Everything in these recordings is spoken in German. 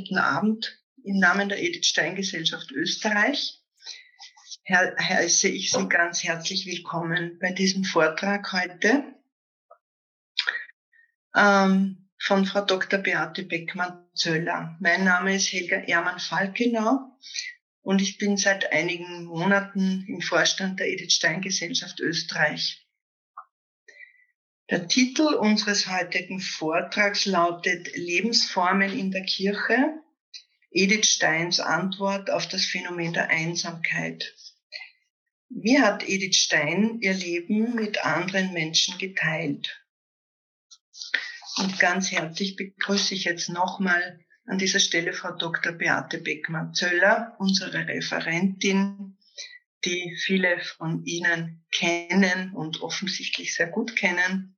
guten Abend im Namen der Edith Stein Gesellschaft Österreich. heiße ich Sie ganz herzlich willkommen bei diesem Vortrag heute ähm, von Frau Dr. Beate Beckmann-Zöller. Mein Name ist Helga Ehrmann-Falkenau und ich bin seit einigen Monaten im Vorstand der Edith Stein Gesellschaft Österreich. Der Titel unseres heutigen Vortrags lautet Lebensformen in der Kirche, Edith Steins Antwort auf das Phänomen der Einsamkeit. Wie hat Edith Stein ihr Leben mit anderen Menschen geteilt? Und ganz herzlich begrüße ich jetzt nochmal an dieser Stelle Frau Dr. Beate Beckmann-Zöller, unsere Referentin, die viele von Ihnen kennen und offensichtlich sehr gut kennen.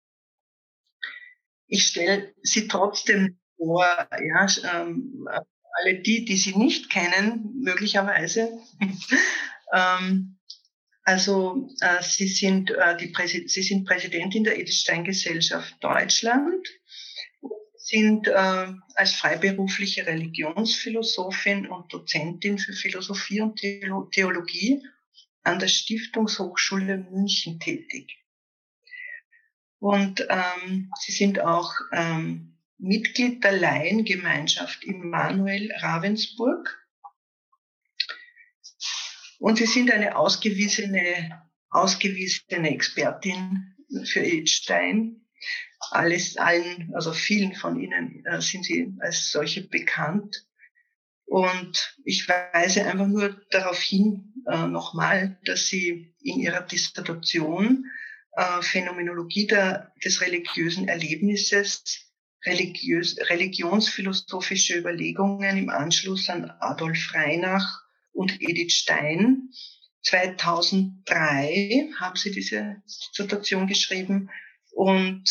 Ich stelle sie trotzdem vor, ja, ähm, alle die, die sie nicht kennen, möglicherweise. ähm, also äh, sie, sind, äh, die sie sind Präsidentin der Edith Stein Gesellschaft Deutschland, sind äh, als freiberufliche Religionsphilosophin und Dozentin für Philosophie und Theologie an der Stiftungshochschule München tätig. Und ähm, sie sind auch ähm, Mitglied der Laiengemeinschaft Immanuel Ravensburg. Und sie sind eine ausgewiesene, ausgewiesene Expertin für Edith Stein. Alles, allen, also vielen von ihnen äh, sind sie als solche bekannt. Und ich weise einfach nur darauf hin, äh, nochmal, dass sie in ihrer Dissertation äh, Phänomenologie der, des religiösen Erlebnisses, religiös, religionsphilosophische Überlegungen im Anschluss an Adolf Reinach und Edith Stein. 2003 haben sie diese Dissertation geschrieben und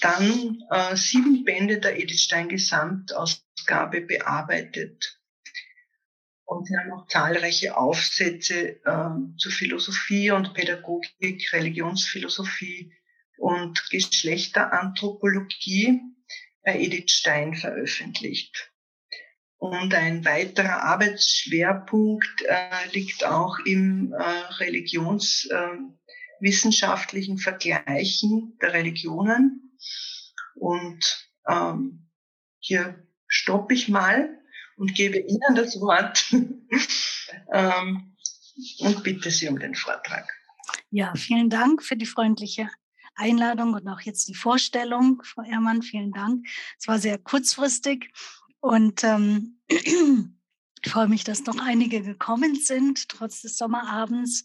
dann äh, sieben Bände der Edith Stein Gesamtausgabe bearbeitet. Und haben auch zahlreiche Aufsätze äh, zu Philosophie und Pädagogik, Religionsphilosophie und Geschlechteranthropologie bei Edith Stein veröffentlicht. Und ein weiterer Arbeitsschwerpunkt äh, liegt auch im äh, religionswissenschaftlichen äh, Vergleichen der Religionen. Und ähm, hier stoppe ich mal und gebe Ihnen das Wort ähm, und bitte Sie um den Vortrag. Ja, vielen Dank für die freundliche Einladung und auch jetzt die Vorstellung, Frau Ehrmann. Vielen Dank. Es war sehr kurzfristig und ähm, ich freue mich, dass noch einige gekommen sind, trotz des Sommerabends.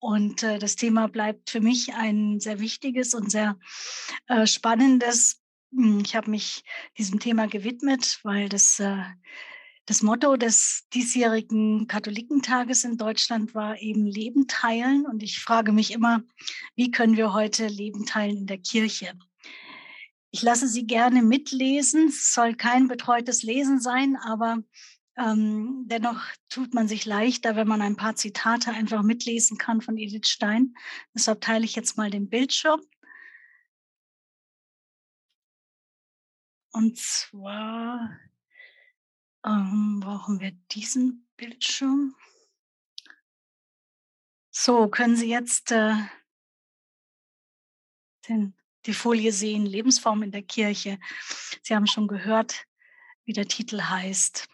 Und äh, das Thema bleibt für mich ein sehr wichtiges und sehr äh, spannendes. Ich habe mich diesem Thema gewidmet, weil das äh, das Motto des diesjährigen Katholikentages in Deutschland war eben Leben teilen. Und ich frage mich immer, wie können wir heute Leben teilen in der Kirche? Ich lasse Sie gerne mitlesen. Es soll kein betreutes Lesen sein, aber ähm, dennoch tut man sich leichter, wenn man ein paar Zitate einfach mitlesen kann von Edith Stein. Deshalb teile ich jetzt mal den Bildschirm. Und zwar ähm, brauchen wir diesen Bildschirm. So, können Sie jetzt äh, den, die Folie sehen, Lebensform in der Kirche. Sie haben schon gehört, wie der Titel heißt.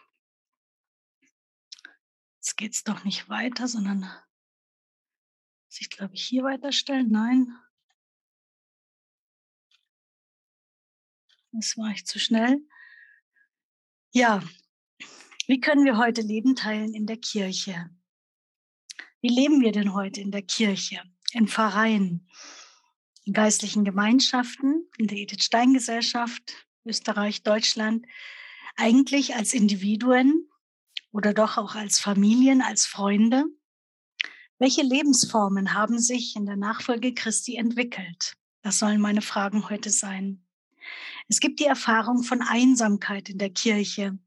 Jetzt geht es doch nicht weiter, sondern muss ich, glaube ich, hier weiterstellen. Nein. Das war ich zu schnell. Ja, wie können wir heute Leben teilen in der Kirche? Wie leben wir denn heute in der Kirche, in Pfarreien, in geistlichen Gemeinschaften, in der Edith Stein Gesellschaft, Österreich, Deutschland, eigentlich als Individuen oder doch auch als Familien, als Freunde? Welche Lebensformen haben sich in der Nachfolge Christi entwickelt? Das sollen meine Fragen heute sein. Es gibt die Erfahrung von Einsamkeit in der Kirche,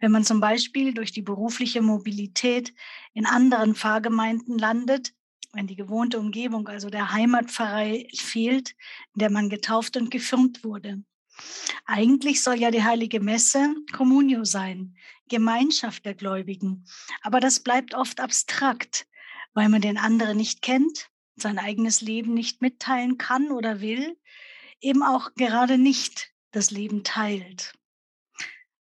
wenn man zum Beispiel durch die berufliche Mobilität in anderen Pfarrgemeinden landet, wenn die gewohnte Umgebung, also der Heimatpfarrei fehlt, in der man getauft und gefirmt wurde. Eigentlich soll ja die heilige Messe Communio sein, Gemeinschaft der Gläubigen. Aber das bleibt oft abstrakt, weil man den anderen nicht kennt, sein eigenes Leben nicht mitteilen kann oder will, eben auch gerade nicht das Leben teilt.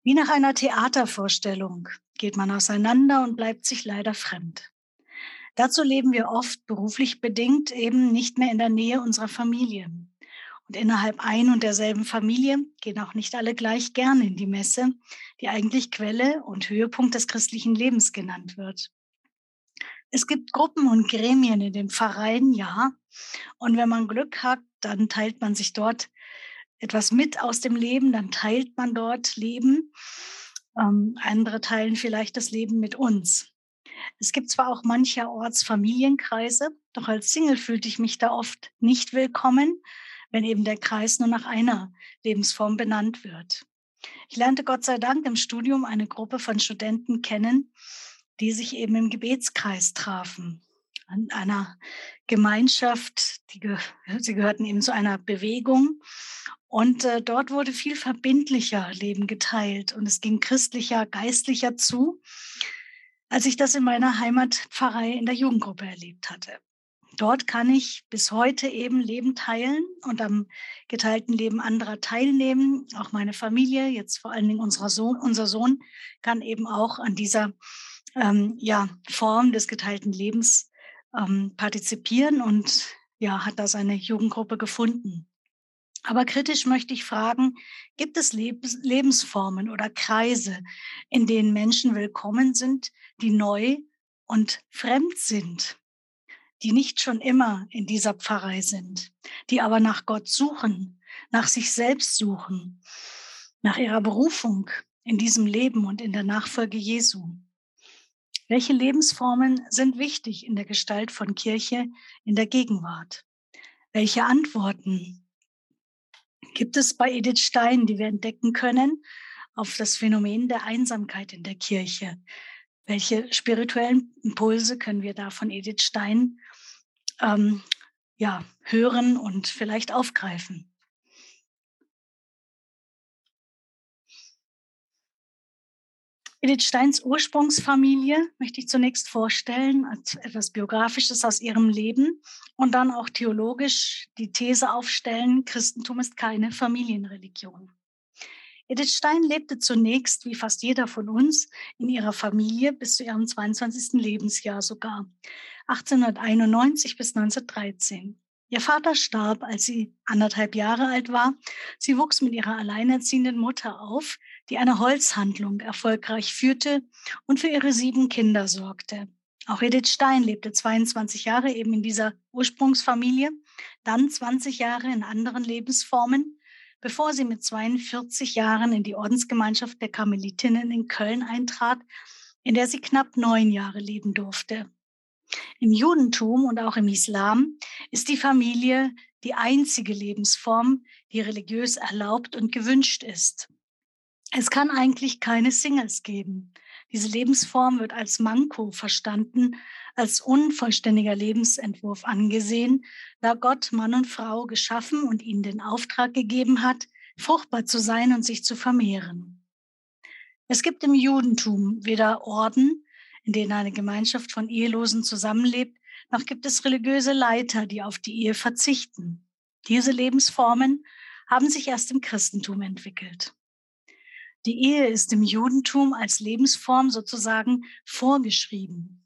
Wie nach einer Theatervorstellung geht man auseinander und bleibt sich leider fremd. Dazu leben wir oft beruflich bedingt eben nicht mehr in der Nähe unserer Familie. Und innerhalb ein und derselben Familie gehen auch nicht alle gleich gerne in die Messe, die eigentlich Quelle und Höhepunkt des christlichen Lebens genannt wird. Es gibt Gruppen und Gremien in den Pfarreien, ja. Und wenn man Glück hat, dann teilt man sich dort etwas mit aus dem Leben, dann teilt man dort Leben. Ähm, andere teilen vielleicht das Leben mit uns. Es gibt zwar auch mancherorts Familienkreise, doch als Single fühlte ich mich da oft nicht willkommen, wenn eben der Kreis nur nach einer Lebensform benannt wird. Ich lernte Gott sei Dank im Studium eine Gruppe von Studenten kennen, die sich eben im Gebetskreis trafen. An einer Gemeinschaft, die ge sie gehörten eben zu einer Bewegung. Und äh, dort wurde viel verbindlicher Leben geteilt und es ging christlicher, geistlicher zu, als ich das in meiner Heimatpfarrei in der Jugendgruppe erlebt hatte dort kann ich bis heute eben Leben teilen und am geteilten Leben anderer teilnehmen. Auch meine Familie, jetzt vor allen Dingen Sohn, unser Sohn kann eben auch an dieser ähm, ja, Form des geteilten Lebens ähm, partizipieren und ja, hat da seine Jugendgruppe gefunden. Aber kritisch möchte ich fragen, gibt es Lebens Lebensformen oder Kreise, in denen Menschen willkommen sind, die neu und fremd sind? die nicht schon immer in dieser Pfarrei sind, die aber nach Gott suchen, nach sich selbst suchen, nach ihrer Berufung in diesem Leben und in der Nachfolge Jesu. Welche Lebensformen sind wichtig in der Gestalt von Kirche in der Gegenwart? Welche Antworten gibt es bei Edith Stein, die wir entdecken können auf das Phänomen der Einsamkeit in der Kirche? Welche spirituellen Impulse können wir da von Edith Stein ähm, ja, hören und vielleicht aufgreifen. Edith Steins Ursprungsfamilie möchte ich zunächst vorstellen als etwas Biografisches aus ihrem Leben und dann auch theologisch die These aufstellen, Christentum ist keine Familienreligion. Edith Stein lebte zunächst, wie fast jeder von uns, in ihrer Familie bis zu ihrem 22. Lebensjahr sogar. 1891 bis 1913. Ihr Vater starb, als sie anderthalb Jahre alt war. Sie wuchs mit ihrer alleinerziehenden Mutter auf, die eine Holzhandlung erfolgreich führte und für ihre sieben Kinder sorgte. Auch Edith Stein lebte 22 Jahre eben in dieser Ursprungsfamilie, dann 20 Jahre in anderen Lebensformen, bevor sie mit 42 Jahren in die Ordensgemeinschaft der Karmelitinnen in Köln eintrat, in der sie knapp neun Jahre leben durfte. Im Judentum und auch im Islam ist die Familie die einzige Lebensform, die religiös erlaubt und gewünscht ist. Es kann eigentlich keine Singles geben. Diese Lebensform wird als Manko verstanden, als unvollständiger Lebensentwurf angesehen, da Gott Mann und Frau geschaffen und ihnen den Auftrag gegeben hat, fruchtbar zu sein und sich zu vermehren. Es gibt im Judentum weder Orden in denen eine Gemeinschaft von Ehelosen zusammenlebt, noch gibt es religiöse Leiter, die auf die Ehe verzichten. Diese Lebensformen haben sich erst im Christentum entwickelt. Die Ehe ist im Judentum als Lebensform sozusagen vorgeschrieben.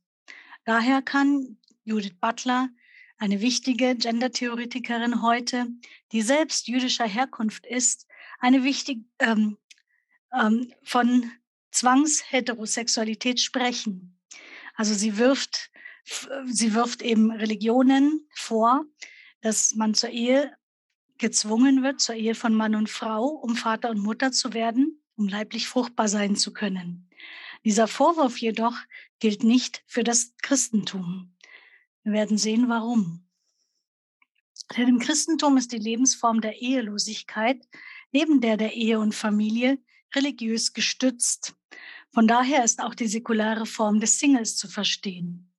Daher kann Judith Butler, eine wichtige Gendertheoretikerin heute, die selbst jüdischer Herkunft ist, eine wichtige ähm, ähm, von Zwangsheterosexualität sprechen. Also sie wirft, sie wirft eben Religionen vor, dass man zur Ehe gezwungen wird, zur Ehe von Mann und Frau, um Vater und Mutter zu werden, um leiblich fruchtbar sein zu können. Dieser Vorwurf jedoch gilt nicht für das Christentum. Wir werden sehen, warum. Denn im Christentum ist die Lebensform der Ehelosigkeit neben der der Ehe und Familie religiös gestützt. Von daher ist auch die säkulare Form des Singles zu verstehen.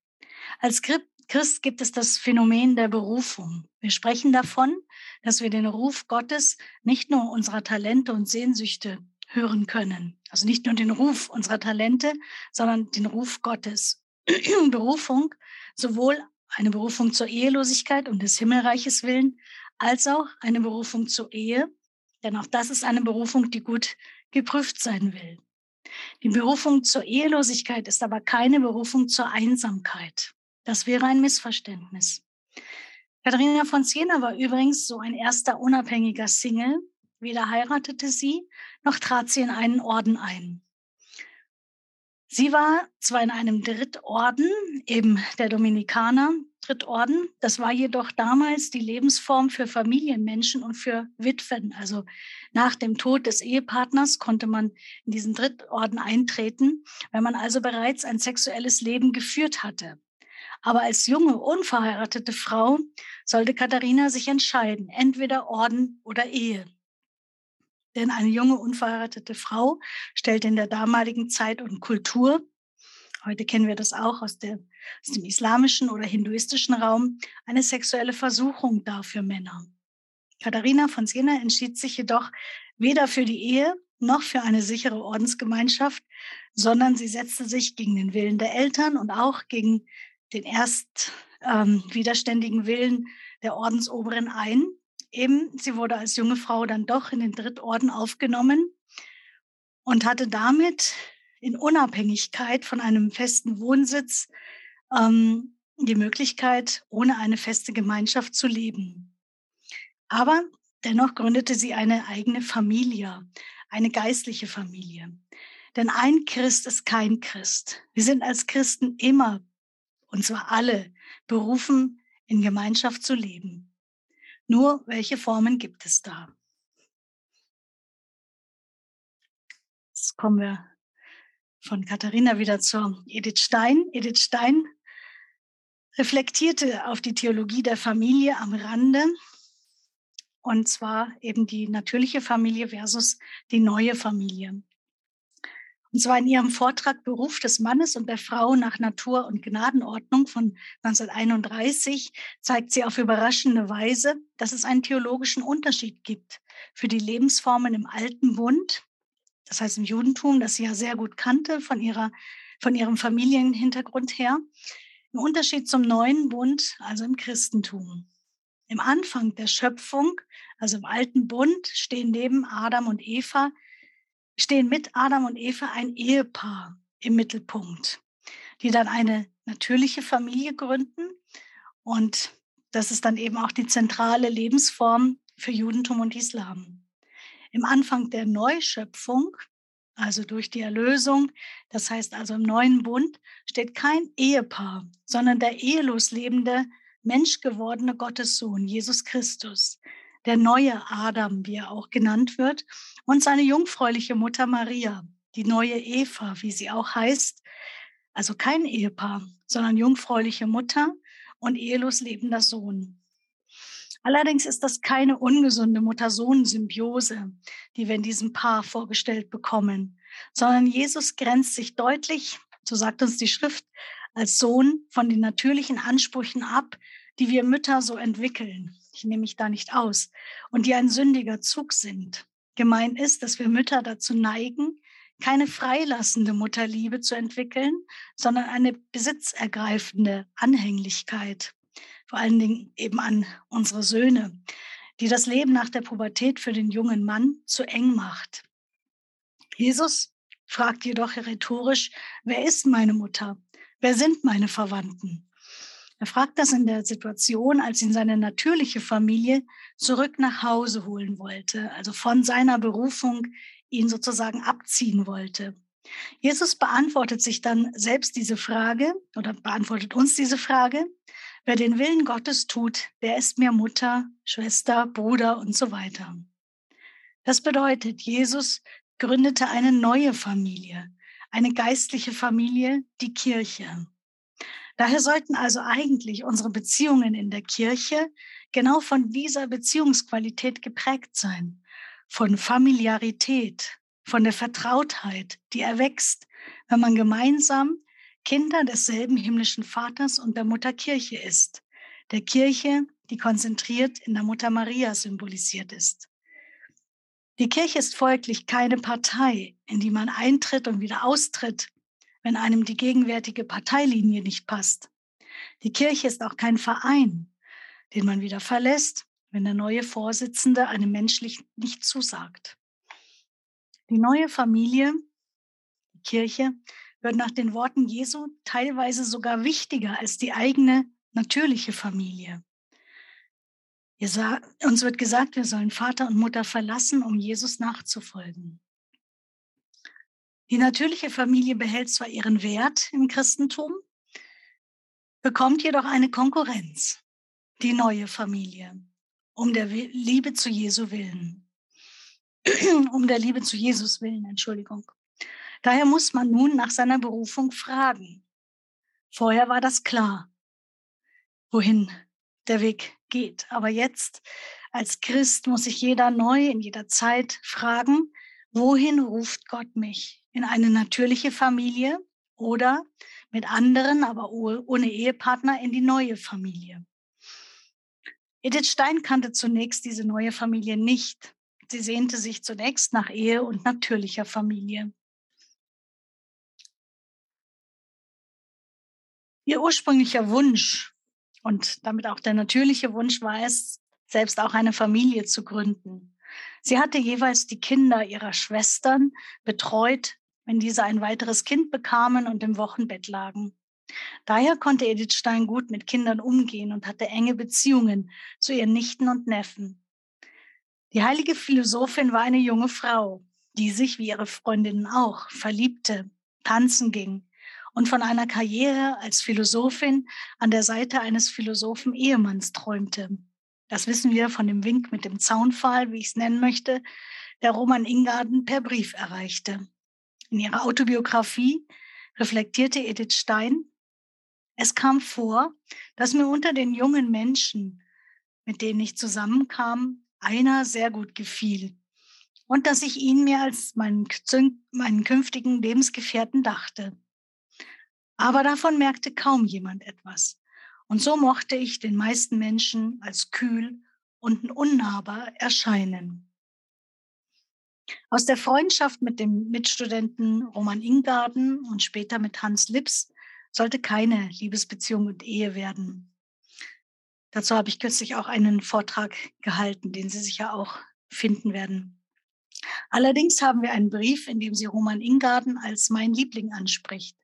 Als Christ gibt es das Phänomen der Berufung. Wir sprechen davon, dass wir den Ruf Gottes nicht nur unserer Talente und Sehnsüchte hören können. Also nicht nur den Ruf unserer Talente, sondern den Ruf Gottes. Berufung, sowohl eine Berufung zur Ehelosigkeit und des Himmelreiches willen, als auch eine Berufung zur Ehe. Denn auch das ist eine Berufung, die gut geprüft sein will. Die Berufung zur Ehelosigkeit ist aber keine Berufung zur Einsamkeit. Das wäre ein Missverständnis. Katharina von Siena war übrigens so ein erster unabhängiger Single. Weder heiratete sie, noch trat sie in einen Orden ein. Sie war zwar in einem Drittorden, eben der Dominikaner, Drittorden. Das war jedoch damals die Lebensform für Familienmenschen und für Witwen. Also nach dem Tod des Ehepartners konnte man in diesen Drittorden eintreten, wenn man also bereits ein sexuelles Leben geführt hatte. Aber als junge, unverheiratete Frau sollte Katharina sich entscheiden, entweder Orden oder Ehe. Denn eine junge, unverheiratete Frau stellt in der damaligen Zeit und Kultur, heute kennen wir das auch aus, der, aus dem islamischen oder hinduistischen Raum, eine sexuelle Versuchung dar für Männer. Katharina von Siena entschied sich jedoch weder für die Ehe noch für eine sichere Ordensgemeinschaft, sondern sie setzte sich gegen den Willen der Eltern und auch gegen den erst ähm, widerständigen Willen der Ordensoberen ein. Eben, sie wurde als junge Frau dann doch in den Drittorden aufgenommen und hatte damit in Unabhängigkeit von einem festen Wohnsitz ähm, die Möglichkeit, ohne eine feste Gemeinschaft zu leben. Aber dennoch gründete sie eine eigene Familie, eine geistliche Familie. Denn ein Christ ist kein Christ. Wir sind als Christen immer und zwar alle, berufen, in Gemeinschaft zu leben. Nur welche Formen gibt es da? Jetzt kommen wir von Katharina wieder zur Edith Stein. Edith Stein reflektierte auf die Theologie der Familie am Rande, und zwar eben die natürliche Familie versus die neue Familie. Und zwar in ihrem Vortrag Beruf des Mannes und der Frau nach Natur- und Gnadenordnung von 1931 zeigt sie auf überraschende Weise, dass es einen theologischen Unterschied gibt für die Lebensformen im Alten Bund, das heißt im Judentum, das sie ja sehr gut kannte von, ihrer, von ihrem Familienhintergrund her, im Unterschied zum Neuen Bund, also im Christentum. Im Anfang der Schöpfung, also im Alten Bund, stehen neben Adam und Eva stehen mit Adam und Eva ein Ehepaar im Mittelpunkt, die dann eine natürliche Familie gründen. Und das ist dann eben auch die zentrale Lebensform für Judentum und Islam. Im Anfang der Neuschöpfung, also durch die Erlösung, das heißt also im neuen Bund, steht kein Ehepaar, sondern der ehelos lebende, menschgewordene Gottessohn, Jesus Christus, der neue Adam, wie er auch genannt wird, und seine jungfräuliche Mutter Maria, die neue Eva, wie sie auch heißt. Also kein Ehepaar, sondern jungfräuliche Mutter und ehelos lebender Sohn. Allerdings ist das keine ungesunde Mutter-Sohn-Symbiose, die wir in diesem Paar vorgestellt bekommen, sondern Jesus grenzt sich deutlich, so sagt uns die Schrift, als Sohn von den natürlichen Ansprüchen ab, die wir Mütter so entwickeln. Ich nehme mich da nicht aus. Und die ein sündiger Zug sind. Gemeint ist, dass wir Mütter dazu neigen, keine freilassende Mutterliebe zu entwickeln, sondern eine besitzergreifende Anhänglichkeit, vor allen Dingen eben an unsere Söhne, die das Leben nach der Pubertät für den jungen Mann zu eng macht. Jesus fragt jedoch rhetorisch, wer ist meine Mutter? Wer sind meine Verwandten? Er fragt das in der Situation, als ihn seine natürliche Familie zurück nach Hause holen wollte, also von seiner Berufung ihn sozusagen abziehen wollte. Jesus beantwortet sich dann selbst diese Frage oder beantwortet uns diese Frage. Wer den Willen Gottes tut, der ist mir Mutter, Schwester, Bruder und so weiter. Das bedeutet, Jesus gründete eine neue Familie, eine geistliche Familie, die Kirche. Daher sollten also eigentlich unsere Beziehungen in der Kirche genau von dieser Beziehungsqualität geprägt sein, von Familiarität, von der Vertrautheit, die erwächst, wenn man gemeinsam Kinder desselben himmlischen Vaters und der Mutter Kirche ist, der Kirche, die konzentriert in der Mutter Maria symbolisiert ist. Die Kirche ist folglich keine Partei, in die man eintritt und wieder austritt, wenn einem die gegenwärtige Parteilinie nicht passt. Die Kirche ist auch kein Verein, den man wieder verlässt, wenn der neue Vorsitzende einem menschlich nicht zusagt. Die neue Familie, die Kirche, wird nach den Worten Jesu teilweise sogar wichtiger als die eigene natürliche Familie. Uns wird gesagt, wir sollen Vater und Mutter verlassen, um Jesus nachzufolgen. Die natürliche Familie behält zwar ihren Wert im Christentum, bekommt jedoch eine Konkurrenz, die neue Familie, um der Liebe zu Jesu willen. um der Liebe zu Jesus willen, Entschuldigung. Daher muss man nun nach seiner Berufung fragen. Vorher war das klar, wohin der Weg geht. Aber jetzt als Christ muss sich jeder neu in jeder Zeit fragen, wohin ruft Gott mich? In eine natürliche Familie oder mit anderen, aber ohne Ehepartner in die neue Familie. Edith Stein kannte zunächst diese neue Familie nicht. Sie sehnte sich zunächst nach Ehe und natürlicher Familie. Ihr ursprünglicher Wunsch und damit auch der natürliche Wunsch war es, selbst auch eine Familie zu gründen. Sie hatte jeweils die Kinder ihrer Schwestern betreut, wenn diese ein weiteres Kind bekamen und im Wochenbett lagen. Daher konnte Edith Stein gut mit Kindern umgehen und hatte enge Beziehungen zu ihren Nichten und Neffen. Die heilige Philosophin war eine junge Frau, die sich, wie ihre Freundinnen auch, verliebte, tanzen ging und von einer Karriere als Philosophin an der Seite eines Philosophen Ehemanns träumte. Das wissen wir von dem Wink mit dem Zaunpfahl, wie ich es nennen möchte, der Roman Ingarden per Brief erreichte. In ihrer Autobiografie reflektierte Edith Stein, es kam vor, dass mir unter den jungen Menschen, mit denen ich zusammenkam, einer sehr gut gefiel und dass ich ihn mir als meinen, meinen künftigen Lebensgefährten dachte. Aber davon merkte kaum jemand etwas. Und so mochte ich den meisten Menschen als kühl und unnahbar erscheinen. Aus der Freundschaft mit dem Mitstudenten Roman Ingarden und später mit Hans Lips sollte keine Liebesbeziehung und Ehe werden. Dazu habe ich kürzlich auch einen Vortrag gehalten, den Sie sicher auch finden werden. Allerdings haben wir einen Brief, in dem sie Roman Ingarden als mein Liebling anspricht.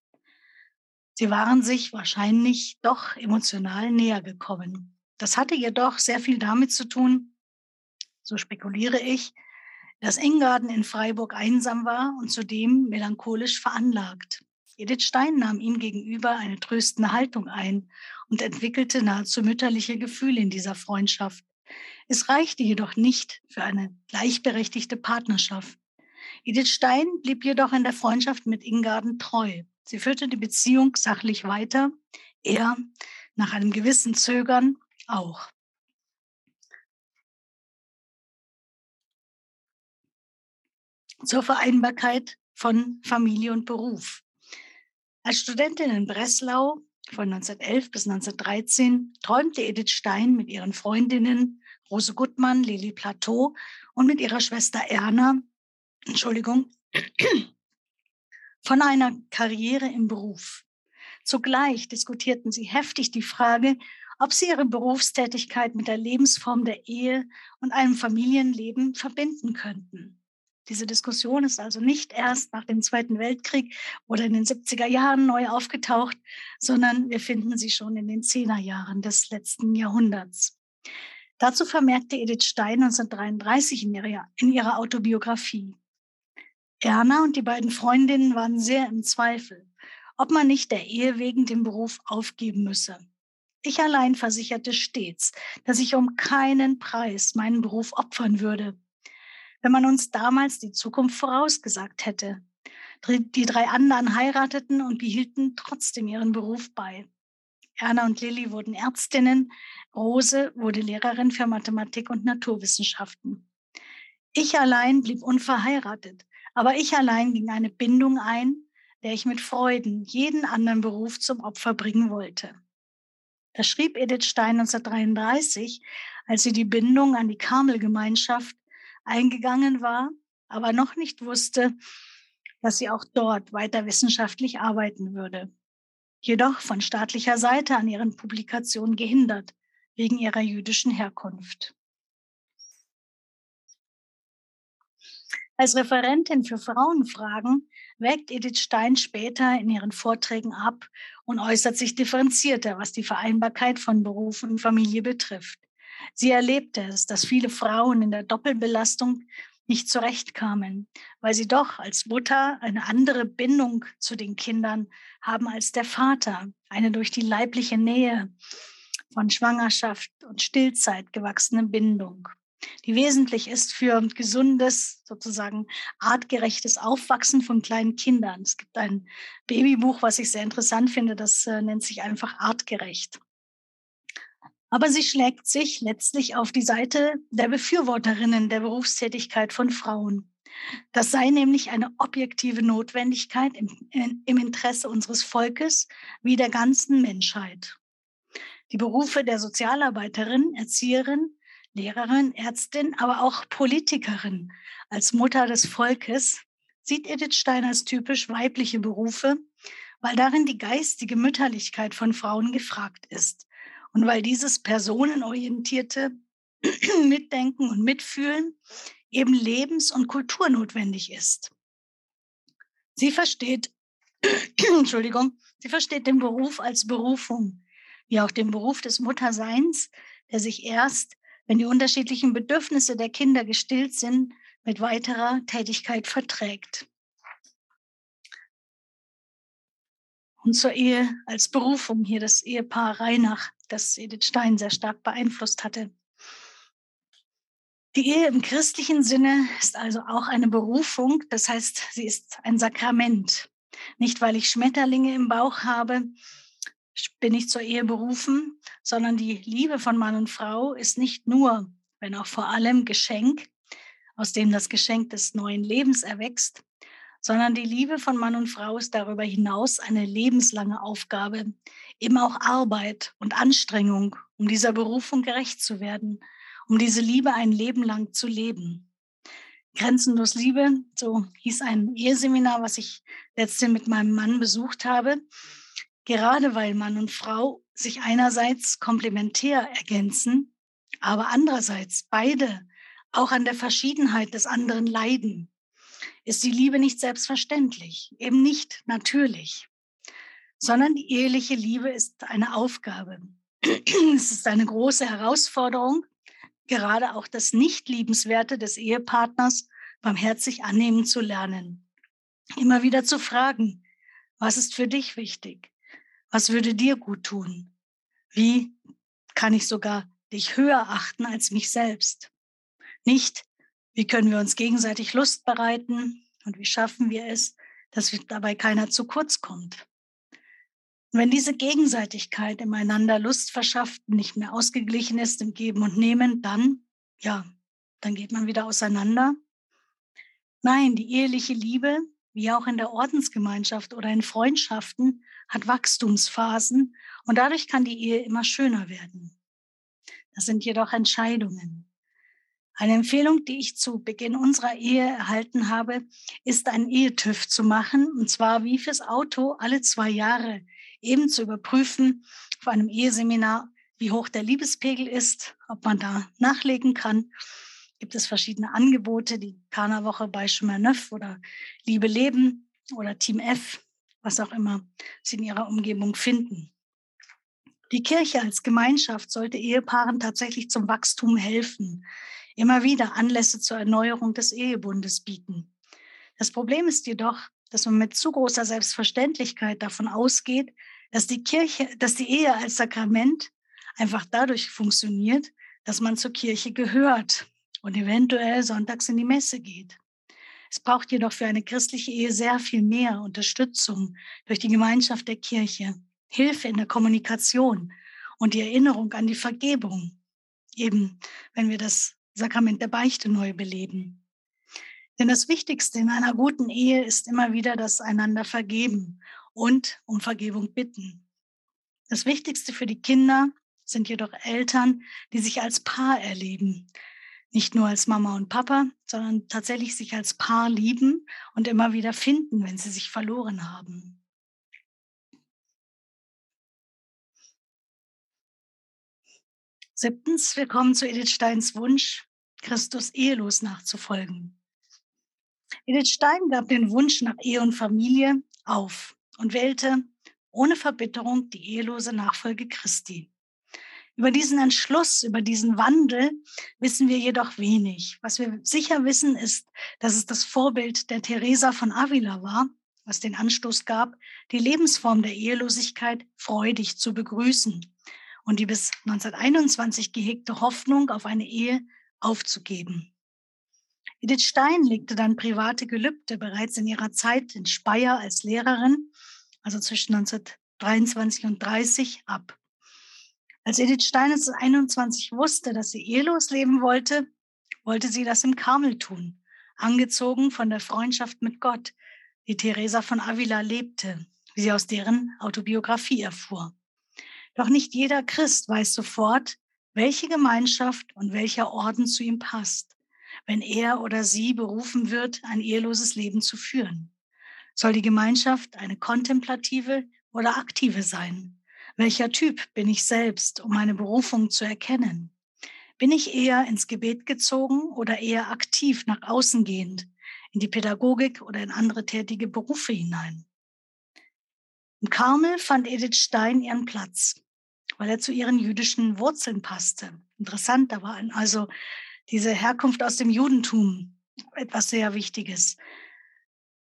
Sie waren sich wahrscheinlich doch emotional näher gekommen. Das hatte jedoch sehr viel damit zu tun, so spekuliere ich, dass Engarden in Freiburg einsam war und zudem melancholisch veranlagt. Edith Stein nahm ihm gegenüber eine tröstende Haltung ein und entwickelte nahezu mütterliche Gefühle in dieser Freundschaft. Es reichte jedoch nicht für eine gleichberechtigte Partnerschaft. Edith Stein blieb jedoch in der Freundschaft mit Ingarden treu. Sie führte die Beziehung sachlich weiter, er nach einem gewissen Zögern auch. zur Vereinbarkeit von Familie und Beruf. Als Studentin in Breslau von 1911 bis 1913 träumte Edith Stein mit ihren Freundinnen Rose Gutmann, Lili Plateau und mit ihrer Schwester Erna, Entschuldigung, von einer Karriere im Beruf. Zugleich diskutierten sie heftig die Frage, ob sie ihre Berufstätigkeit mit der Lebensform der Ehe und einem Familienleben verbinden könnten. Diese Diskussion ist also nicht erst nach dem Zweiten Weltkrieg oder in den 70er Jahren neu aufgetaucht, sondern wir finden sie schon in den Zehnerjahren des letzten Jahrhunderts. Dazu vermerkte Edith Stein 1933 in ihrer, in ihrer Autobiografie. Erna und die beiden Freundinnen waren sehr im Zweifel, ob man nicht der Ehe wegen den Beruf aufgeben müsse. Ich allein versicherte stets, dass ich um keinen Preis meinen Beruf opfern würde wenn man uns damals die Zukunft vorausgesagt hätte. Die drei anderen heirateten und behielten trotzdem ihren Beruf bei. Erna und Lilly wurden Ärztinnen, Rose wurde Lehrerin für Mathematik und Naturwissenschaften. Ich allein blieb unverheiratet, aber ich allein ging eine Bindung ein, der ich mit Freuden jeden anderen Beruf zum Opfer bringen wollte. Das schrieb Edith Stein 1933, als sie die Bindung an die Karmelgemeinschaft eingegangen war, aber noch nicht wusste, dass sie auch dort weiter wissenschaftlich arbeiten würde. Jedoch von staatlicher Seite an ihren Publikationen gehindert, wegen ihrer jüdischen Herkunft. Als Referentin für Frauenfragen wägt Edith Stein später in ihren Vorträgen ab und äußert sich differenzierter, was die Vereinbarkeit von Beruf und Familie betrifft. Sie erlebte es, dass viele Frauen in der Doppelbelastung nicht zurechtkamen, weil sie doch als Mutter eine andere Bindung zu den Kindern haben als der Vater, eine durch die leibliche Nähe von Schwangerschaft und Stillzeit gewachsene Bindung die wesentlich ist für gesundes, sozusagen artgerechtes Aufwachsen von kleinen Kindern. Es gibt ein Babybuch, was ich sehr interessant finde, das äh, nennt sich einfach artgerecht. Aber sie schlägt sich letztlich auf die Seite der Befürworterinnen der Berufstätigkeit von Frauen. Das sei nämlich eine objektive Notwendigkeit im, im Interesse unseres Volkes wie der ganzen Menschheit. Die Berufe der Sozialarbeiterin, Erzieherin, Lehrerin, Ärztin, aber auch Politikerin. Als Mutter des Volkes sieht Edith Stein als typisch weibliche Berufe, weil darin die geistige Mütterlichkeit von Frauen gefragt ist und weil dieses personenorientierte Mitdenken und Mitfühlen eben lebens- und kulturnotwendig ist. Sie versteht, Entschuldigung, sie versteht den Beruf als Berufung, wie auch den Beruf des Mutterseins, der sich erst wenn die unterschiedlichen Bedürfnisse der Kinder gestillt sind, mit weiterer Tätigkeit verträgt. Und zur Ehe als Berufung hier das Ehepaar Reinach, das Edith Stein sehr stark beeinflusst hatte. Die Ehe im christlichen Sinne ist also auch eine Berufung, das heißt, sie ist ein Sakrament. Nicht, weil ich Schmetterlinge im Bauch habe, bin ich zur Ehe berufen, sondern die Liebe von Mann und Frau ist nicht nur, wenn auch vor allem Geschenk, aus dem das Geschenk des neuen Lebens erwächst, sondern die Liebe von Mann und Frau ist darüber hinaus eine lebenslange Aufgabe, eben auch Arbeit und Anstrengung, um dieser Berufung gerecht zu werden, um diese Liebe ein Leben lang zu leben. Grenzenlos Liebe, so hieß ein Eheseminar, was ich letztens mit meinem Mann besucht habe gerade weil Mann und Frau sich einerseits komplementär ergänzen, aber andererseits beide auch an der Verschiedenheit des anderen leiden, ist die Liebe nicht selbstverständlich, eben nicht natürlich, sondern die eheliche Liebe ist eine Aufgabe. es ist eine große Herausforderung, gerade auch das Nicht-Liebenswerte des Ehepartners barmherzig annehmen zu lernen. Immer wieder zu fragen, was ist für dich wichtig? Was würde dir gut tun? Wie kann ich sogar dich höher achten als mich selbst? Nicht, wie können wir uns gegenseitig Lust bereiten und wie schaffen wir es, dass dabei keiner zu kurz kommt. Und wenn diese Gegenseitigkeit im Einander Lust verschafft, nicht mehr ausgeglichen ist im Geben und Nehmen, dann, ja, dann geht man wieder auseinander. Nein, die eheliche Liebe wie auch in der Ordensgemeinschaft oder in Freundschaften, hat Wachstumsphasen und dadurch kann die Ehe immer schöner werden. Das sind jedoch Entscheidungen. Eine Empfehlung, die ich zu Beginn unserer Ehe erhalten habe, ist einen Ehetüv zu machen, und zwar wie fürs Auto alle zwei Jahre eben zu überprüfen vor einem Eheseminar, wie hoch der Liebespegel ist, ob man da nachlegen kann gibt es verschiedene Angebote, die Kana-Woche bei Chemin oder Liebe Leben oder Team F, was auch immer sie in ihrer Umgebung finden. Die Kirche als Gemeinschaft sollte Ehepaaren tatsächlich zum Wachstum helfen, immer wieder Anlässe zur Erneuerung des Ehebundes bieten. Das Problem ist jedoch, dass man mit zu großer Selbstverständlichkeit davon ausgeht, dass die Kirche, dass die Ehe als Sakrament einfach dadurch funktioniert, dass man zur Kirche gehört und eventuell sonntags in die Messe geht. Es braucht jedoch für eine christliche Ehe sehr viel mehr Unterstützung durch die Gemeinschaft der Kirche, Hilfe in der Kommunikation und die Erinnerung an die Vergebung, eben wenn wir das Sakrament der Beichte neu beleben. Denn das Wichtigste in einer guten Ehe ist immer wieder das einander vergeben und um Vergebung bitten. Das Wichtigste für die Kinder sind jedoch Eltern, die sich als Paar erleben. Nicht nur als Mama und Papa, sondern tatsächlich sich als Paar lieben und immer wieder finden, wenn sie sich verloren haben. Siebtens, wir kommen zu Edith Steins Wunsch, Christus ehelos nachzufolgen. Edith Stein gab den Wunsch nach Ehe und Familie auf und wählte ohne Verbitterung die ehelose Nachfolge Christi. Über diesen Entschluss, über diesen Wandel wissen wir jedoch wenig. Was wir sicher wissen, ist, dass es das Vorbild der Teresa von Avila war, was den Anstoß gab, die Lebensform der Ehelosigkeit freudig zu begrüßen und die bis 1921 gehegte Hoffnung auf eine Ehe aufzugeben. Edith Stein legte dann private Gelübde bereits in ihrer Zeit in Speyer als Lehrerin, also zwischen 1923 und 30, ab. Als Edith Stein 1921 wusste, dass sie ehelos leben wollte, wollte sie das im Karmel tun, angezogen von der Freundschaft mit Gott, die Teresa von Avila lebte, wie sie aus deren Autobiografie erfuhr. Doch nicht jeder Christ weiß sofort, welche Gemeinschaft und welcher Orden zu ihm passt, wenn er oder sie berufen wird, ein eheloses Leben zu führen. Soll die Gemeinschaft eine kontemplative oder aktive sein? Welcher Typ bin ich selbst, um meine Berufung zu erkennen? Bin ich eher ins Gebet gezogen oder eher aktiv nach außen gehend, in die Pädagogik oder in andere tätige Berufe hinein? Im Karmel fand Edith Stein ihren Platz weil er zu ihren jüdischen Wurzeln passte. Interessant, da war also diese Herkunft aus dem Judentum etwas sehr Wichtiges.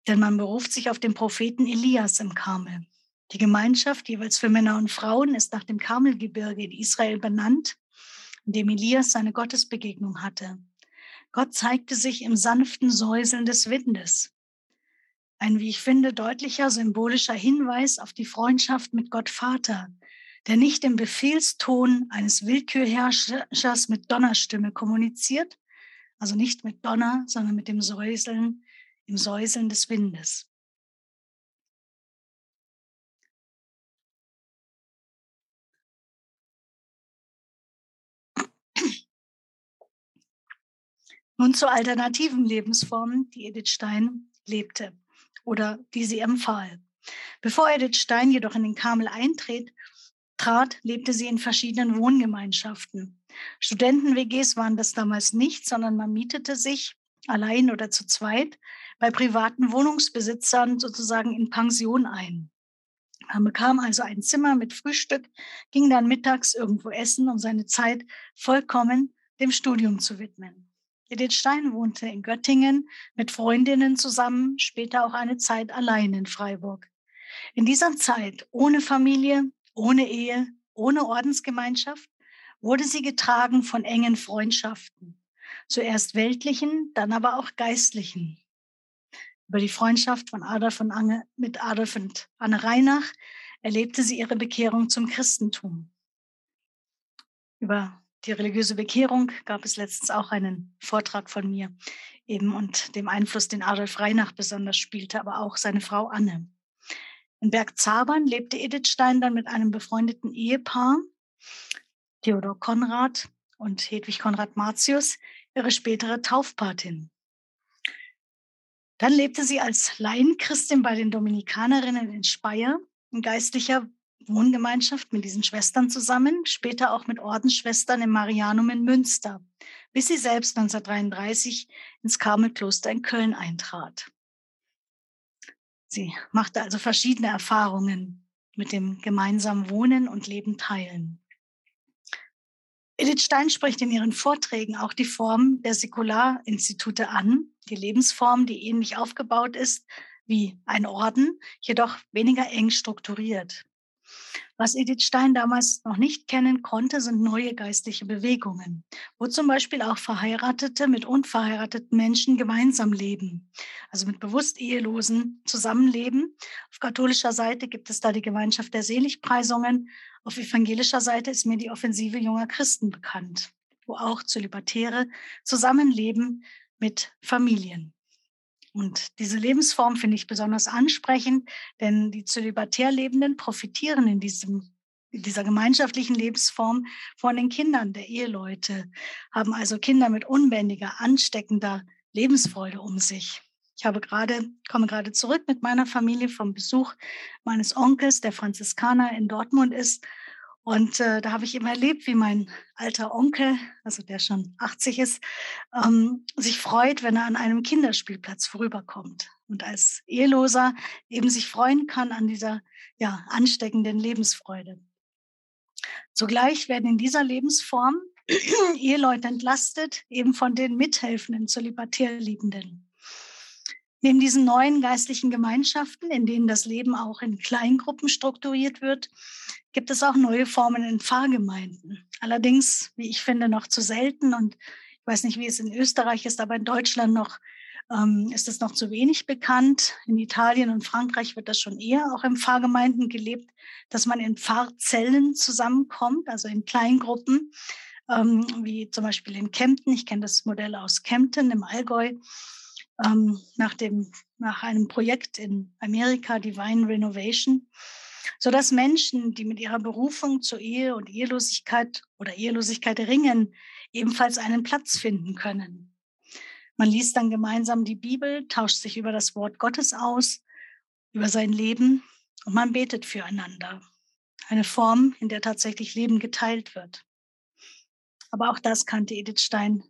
Denn man beruft sich auf den Propheten Elias im Karmel. Die Gemeinschaft, jeweils für Männer und Frauen, ist nach dem Karmelgebirge in Israel benannt, in dem Elias seine Gottesbegegnung hatte. Gott zeigte sich im sanften Säuseln des Windes. Ein, wie ich finde, deutlicher symbolischer Hinweis auf die Freundschaft mit Gott Vater, der nicht im Befehlston eines Willkürherrschers mit Donnerstimme kommuniziert, also nicht mit Donner, sondern mit dem Säuseln, im Säuseln des Windes. Nun zu alternativen Lebensformen, die Edith Stein lebte oder die sie empfahl. Bevor Edith Stein jedoch in den Karmel eintritt, trat, lebte sie in verschiedenen Wohngemeinschaften. Studenten-WGs waren das damals nicht, sondern man mietete sich allein oder zu zweit bei privaten Wohnungsbesitzern sozusagen in Pension ein. Man bekam also ein Zimmer mit Frühstück, ging dann mittags irgendwo essen, um seine Zeit vollkommen dem Studium zu widmen. Edith Stein wohnte in Göttingen mit Freundinnen zusammen, später auch eine Zeit allein in Freiburg. In dieser Zeit ohne Familie, ohne Ehe, ohne Ordensgemeinschaft, wurde sie getragen von engen Freundschaften, zuerst weltlichen, dann aber auch geistlichen. Über die Freundschaft von Adolf und Ange, mit Adolf und Anne Reinach erlebte sie ihre Bekehrung zum Christentum. Über die religiöse Bekehrung gab es letztens auch einen Vortrag von mir eben und dem Einfluss, den Adolf Reinach besonders spielte, aber auch seine Frau Anne. In Bergzabern lebte Edith Stein dann mit einem befreundeten Ehepaar, Theodor Konrad und Hedwig Konrad Martius, ihre spätere Taufpatin. Dann lebte sie als Laienchristin bei den Dominikanerinnen in Speyer, in geistlicher Wohngemeinschaft mit diesen Schwestern zusammen, später auch mit Ordensschwestern im Marianum in Münster, bis sie selbst 1933 ins Karmelkloster in Köln eintrat. Sie machte also verschiedene Erfahrungen mit dem gemeinsamen Wohnen und Leben teilen. Edith Stein spricht in ihren Vorträgen auch die Form der Säkularinstitute an, die Lebensform, die ähnlich aufgebaut ist wie ein Orden, jedoch weniger eng strukturiert. Was Edith Stein damals noch nicht kennen konnte, sind neue geistliche Bewegungen, wo zum Beispiel auch Verheiratete mit unverheirateten Menschen gemeinsam leben, also mit bewusst Ehelosen zusammenleben. Auf katholischer Seite gibt es da die Gemeinschaft der Seligpreisungen. Auf evangelischer Seite ist mir die Offensive junger Christen bekannt, wo auch Zölibatäre zusammenleben mit Familien. Und diese Lebensform finde ich besonders ansprechend, denn die zölibatär Lebenden profitieren in diesem in dieser gemeinschaftlichen Lebensform von den Kindern der Eheleute, haben also Kinder mit unbändiger, ansteckender Lebensfreude um sich. Ich habe gerade, komme gerade zurück mit meiner Familie vom Besuch meines Onkels, der Franziskaner in Dortmund ist. Und äh, da habe ich immer erlebt, wie mein alter Onkel, also der schon 80 ist, ähm, sich freut, wenn er an einem Kinderspielplatz vorüberkommt und als Eheloser eben sich freuen kann an dieser ja, ansteckenden Lebensfreude. Zugleich werden in dieser Lebensform Eheleute entlastet, eben von den mithelfenden, zölibatär Liebenden. Neben diesen neuen geistlichen Gemeinschaften, in denen das Leben auch in Kleingruppen strukturiert wird, gibt es auch neue Formen in Pfarrgemeinden. Allerdings, wie ich finde, noch zu selten und ich weiß nicht, wie es in Österreich ist, aber in Deutschland noch ähm, ist es noch zu wenig bekannt. In Italien und Frankreich wird das schon eher auch in Pfarrgemeinden gelebt, dass man in Pfarrzellen zusammenkommt, also in Kleingruppen, ähm, wie zum Beispiel in Kempten. Ich kenne das Modell aus Kempten im Allgäu. Ähm, nach, dem, nach einem Projekt in Amerika, Divine Renovation, sodass Menschen, die mit ihrer Berufung zur Ehe und Ehelosigkeit oder Ehelosigkeit ringen, ebenfalls einen Platz finden können. Man liest dann gemeinsam die Bibel, tauscht sich über das Wort Gottes aus, über sein Leben und man betet füreinander. Eine Form, in der tatsächlich Leben geteilt wird. Aber auch das kannte Edith Stein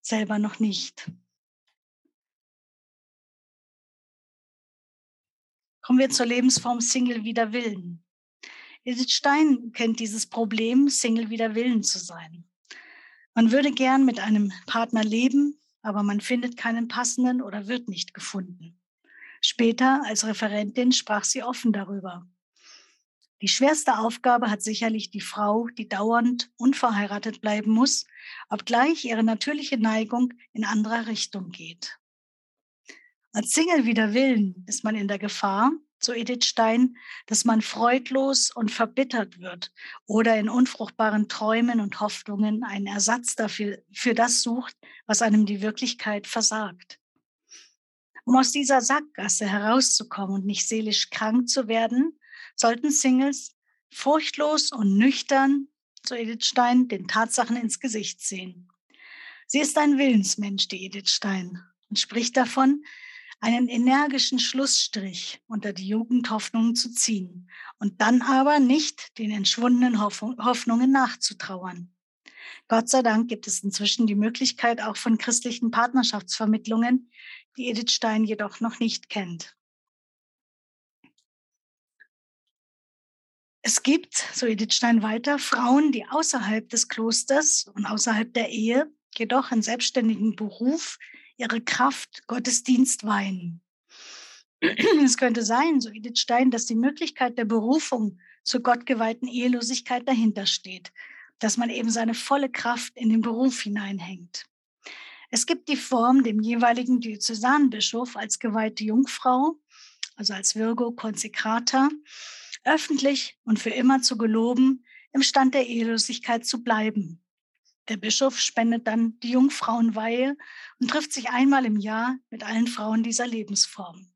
selber noch nicht. Kommen wir zur Lebensform Single wider Willen. Edith Stein kennt dieses Problem, Single wider Willen zu sein. Man würde gern mit einem Partner leben, aber man findet keinen passenden oder wird nicht gefunden. Später als Referentin sprach sie offen darüber. Die schwerste Aufgabe hat sicherlich die Frau, die dauernd unverheiratet bleiben muss, obgleich ihre natürliche Neigung in anderer Richtung geht. Als Single wider Willen ist man in der Gefahr, so Edith Stein, dass man freudlos und verbittert wird oder in unfruchtbaren Träumen und Hoffnungen einen Ersatz dafür für das sucht, was einem die Wirklichkeit versagt. Um aus dieser Sackgasse herauszukommen und nicht seelisch krank zu werden, sollten Singles furchtlos und nüchtern, so Edith Stein, den Tatsachen ins Gesicht sehen. Sie ist ein Willensmensch, die Edith Stein, und spricht davon, einen energischen Schlussstrich unter die Jugendhoffnungen zu ziehen und dann aber nicht den entschwundenen Hoffnungen nachzutrauern. Gott sei Dank gibt es inzwischen die Möglichkeit auch von christlichen Partnerschaftsvermittlungen, die Edith Stein jedoch noch nicht kennt. Es gibt, so Edith Stein weiter, Frauen, die außerhalb des Klosters und außerhalb der Ehe jedoch einen selbstständigen Beruf ihre Kraft Gottesdienst weihen. Es könnte sein, so Edith Stein, dass die Möglichkeit der Berufung zur gottgeweihten Ehelosigkeit dahinter steht, dass man eben seine volle Kraft in den Beruf hineinhängt. Es gibt die Form, dem jeweiligen Diözesanbischof als geweihte Jungfrau, also als Virgo Consecrata, öffentlich und für immer zu geloben, im Stand der Ehelosigkeit zu bleiben der Bischof spendet dann die Jungfrauenweihe und trifft sich einmal im Jahr mit allen Frauen dieser Lebensform.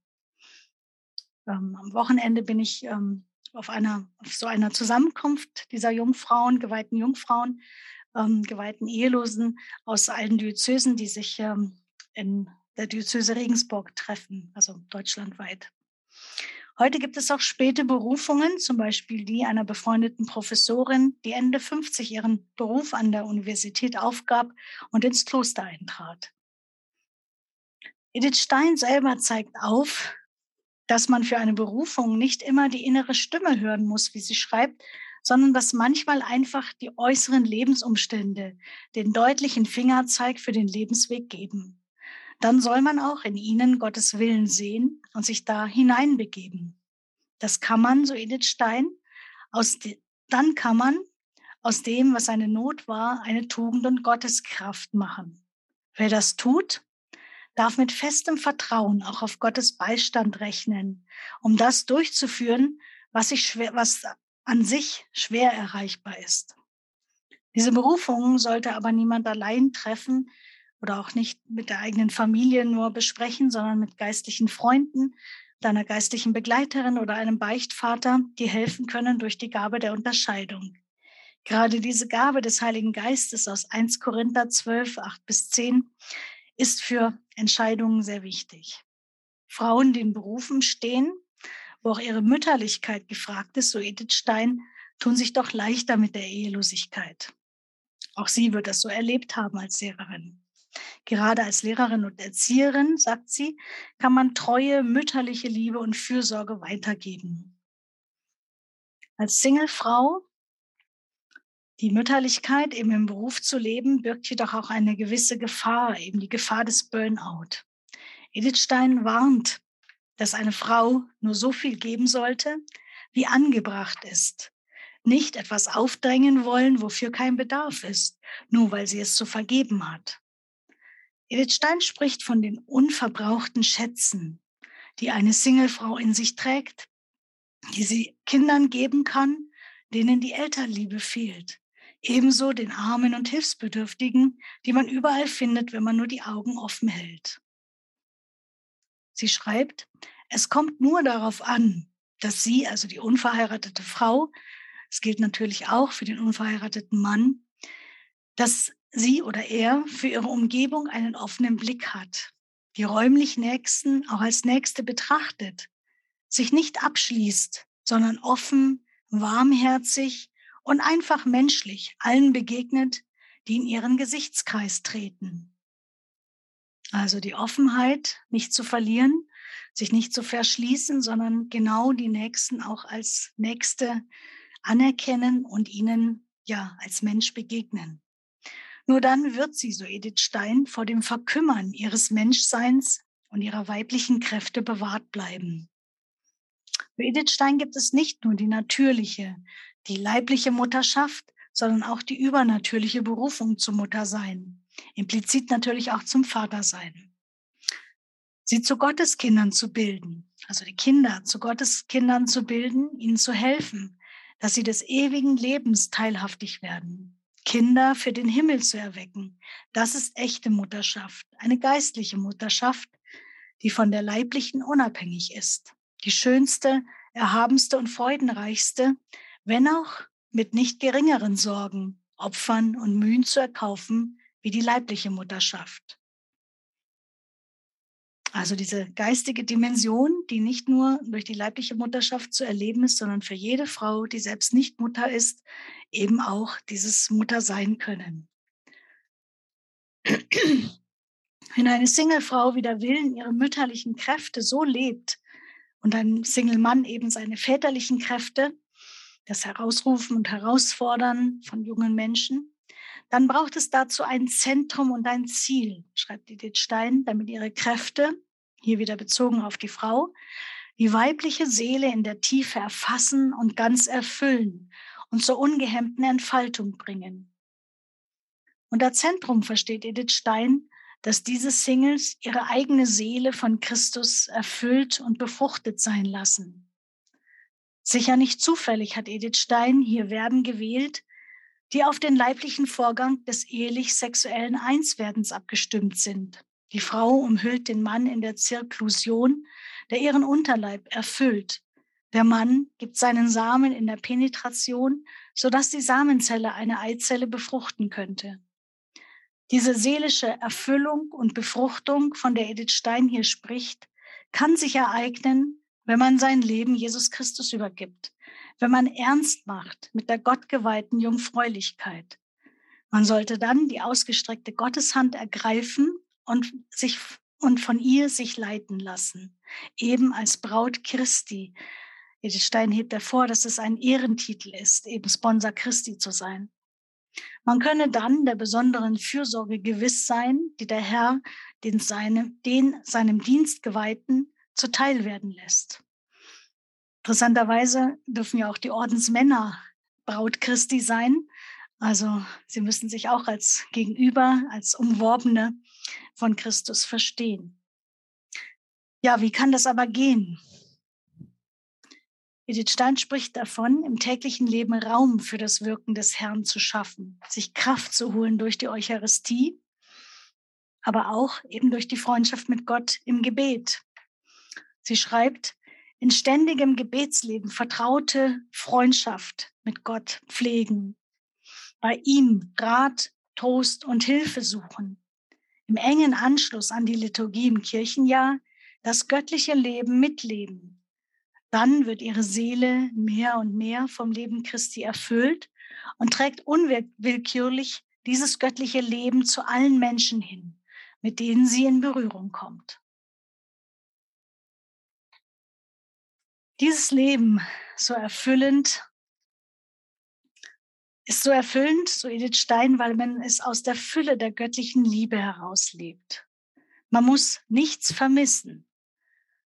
Ähm, am Wochenende bin ich ähm, auf, einer, auf so einer Zusammenkunft dieser Jungfrauen, geweihten Jungfrauen, ähm, geweihten Ehelosen aus allen Diözesen, die sich ähm, in der Diözese Regensburg treffen, also deutschlandweit. Heute gibt es auch späte Berufungen, zum Beispiel die einer befreundeten Professorin, die Ende 50 ihren Beruf an der Universität aufgab und ins Kloster eintrat. Edith Stein selber zeigt auf, dass man für eine Berufung nicht immer die innere Stimme hören muss, wie sie schreibt, sondern dass manchmal einfach die äußeren Lebensumstände den deutlichen Fingerzeig für den Lebensweg geben dann soll man auch in ihnen Gottes Willen sehen und sich da hineinbegeben. Das kann man, so Edith Stein, aus dann kann man aus dem, was eine Not war, eine Tugend und Gotteskraft machen. Wer das tut, darf mit festem Vertrauen auch auf Gottes Beistand rechnen, um das durchzuführen, was, sich schwer, was an sich schwer erreichbar ist. Diese Berufung sollte aber niemand allein treffen, oder auch nicht mit der eigenen Familie nur besprechen, sondern mit geistlichen Freunden, deiner geistlichen Begleiterin oder einem Beichtvater, die helfen können durch die Gabe der Unterscheidung. Gerade diese Gabe des Heiligen Geistes aus 1 Korinther 12, 8 bis 10 ist für Entscheidungen sehr wichtig. Frauen, die in Berufen stehen, wo auch ihre Mütterlichkeit gefragt ist, so Edith Stein, tun sich doch leichter mit der Ehelosigkeit. Auch sie wird das so erlebt haben als Lehrerin. Gerade als Lehrerin und Erzieherin, sagt sie, kann man treue mütterliche Liebe und Fürsorge weitergeben. Als Singlefrau die Mütterlichkeit eben im Beruf zu leben, birgt jedoch auch eine gewisse Gefahr, eben die Gefahr des Burnout. Edith Stein warnt, dass eine Frau nur so viel geben sollte, wie angebracht ist. Nicht etwas aufdrängen wollen, wofür kein Bedarf ist, nur weil sie es zu vergeben hat. Edith Stein spricht von den unverbrauchten Schätzen, die eine Singlefrau in sich trägt, die sie Kindern geben kann, denen die Elternliebe fehlt. Ebenso den Armen und Hilfsbedürftigen, die man überall findet, wenn man nur die Augen offen hält. Sie schreibt, es kommt nur darauf an, dass sie, also die unverheiratete Frau, es gilt natürlich auch für den unverheirateten Mann, dass sie oder er für ihre Umgebung einen offenen Blick hat, die räumlich Nächsten auch als Nächste betrachtet, sich nicht abschließt, sondern offen, warmherzig und einfach menschlich allen begegnet, die in ihren Gesichtskreis treten. Also die Offenheit nicht zu verlieren, sich nicht zu verschließen, sondern genau die Nächsten auch als Nächste anerkennen und ihnen ja als Mensch begegnen. Nur dann wird sie, so Edith Stein, vor dem Verkümmern ihres Menschseins und ihrer weiblichen Kräfte bewahrt bleiben. Für Edith Stein gibt es nicht nur die natürliche, die leibliche Mutterschaft, sondern auch die übernatürliche Berufung zum Muttersein, implizit natürlich auch zum Vatersein. Sie zu Gotteskindern zu bilden, also die Kinder zu Gotteskindern zu bilden, ihnen zu helfen, dass sie des ewigen Lebens teilhaftig werden. Kinder für den Himmel zu erwecken, das ist echte Mutterschaft, eine geistliche Mutterschaft, die von der leiblichen unabhängig ist. Die schönste, erhabenste und freudenreichste, wenn auch mit nicht geringeren Sorgen, Opfern und Mühen zu erkaufen wie die leibliche Mutterschaft. Also diese geistige Dimension, die nicht nur durch die leibliche Mutterschaft zu erleben ist, sondern für jede Frau, die selbst nicht Mutter ist, eben auch dieses Mutter sein können. Wenn eine Singlefrau wieder Willen ihre mütterlichen Kräfte so lebt und ein Single-Mann eben seine väterlichen Kräfte, das Herausrufen und Herausfordern von jungen Menschen, dann braucht es dazu ein Zentrum und ein Ziel, schreibt Edith Stein, damit ihre Kräfte, hier wieder bezogen auf die Frau, die weibliche Seele in der Tiefe erfassen und ganz erfüllen und zur ungehemmten Entfaltung bringen. Unter Zentrum versteht Edith Stein, dass diese Singles ihre eigene Seele von Christus erfüllt und befruchtet sein lassen. Sicher nicht zufällig hat Edith Stein hier Verben gewählt, die auf den leiblichen Vorgang des ehelich-sexuellen Einswerdens abgestimmt sind. Die Frau umhüllt den Mann in der Zirklusion, der ihren Unterleib erfüllt. Der Mann gibt seinen Samen in der Penetration, sodass die Samenzelle eine Eizelle befruchten könnte. Diese seelische Erfüllung und Befruchtung, von der Edith Stein hier spricht, kann sich ereignen, wenn man sein Leben Jesus Christus übergibt, wenn man ernst macht mit der gottgeweihten Jungfräulichkeit. Man sollte dann die ausgestreckte Gotteshand ergreifen und sich und von ihr sich leiten lassen, eben als Braut Christi. Edith Stein hebt hervor, dass es ein Ehrentitel ist, eben Sponsor Christi zu sein. Man könne dann der besonderen Fürsorge gewiss sein, die der Herr den, seinem, den seinem Dienst geweihten zuteil werden lässt. Interessanterweise dürfen ja auch die Ordensmänner Braut Christi sein. Also sie müssen sich auch als Gegenüber, als Umworbene von Christus verstehen. Ja, wie kann das aber gehen? Edith Stein spricht davon, im täglichen Leben Raum für das Wirken des Herrn zu schaffen, sich Kraft zu holen durch die Eucharistie aber auch eben durch die Freundschaft mit Gott im Gebet. Sie schreibt, in ständigem Gebetsleben vertraute Freundschaft mit Gott pflegen, bei ihm Rat, Trost und Hilfe suchen, im engen Anschluss an die Liturgie im Kirchenjahr das göttliche Leben mitleben. Dann wird ihre Seele mehr und mehr vom Leben Christi erfüllt und trägt unwillkürlich dieses göttliche Leben zu allen Menschen hin, mit denen sie in Berührung kommt. Dieses Leben so erfüllend ist so erfüllend, so Edith Stein, weil man es aus der Fülle der göttlichen Liebe herauslebt. Man muss nichts vermissen,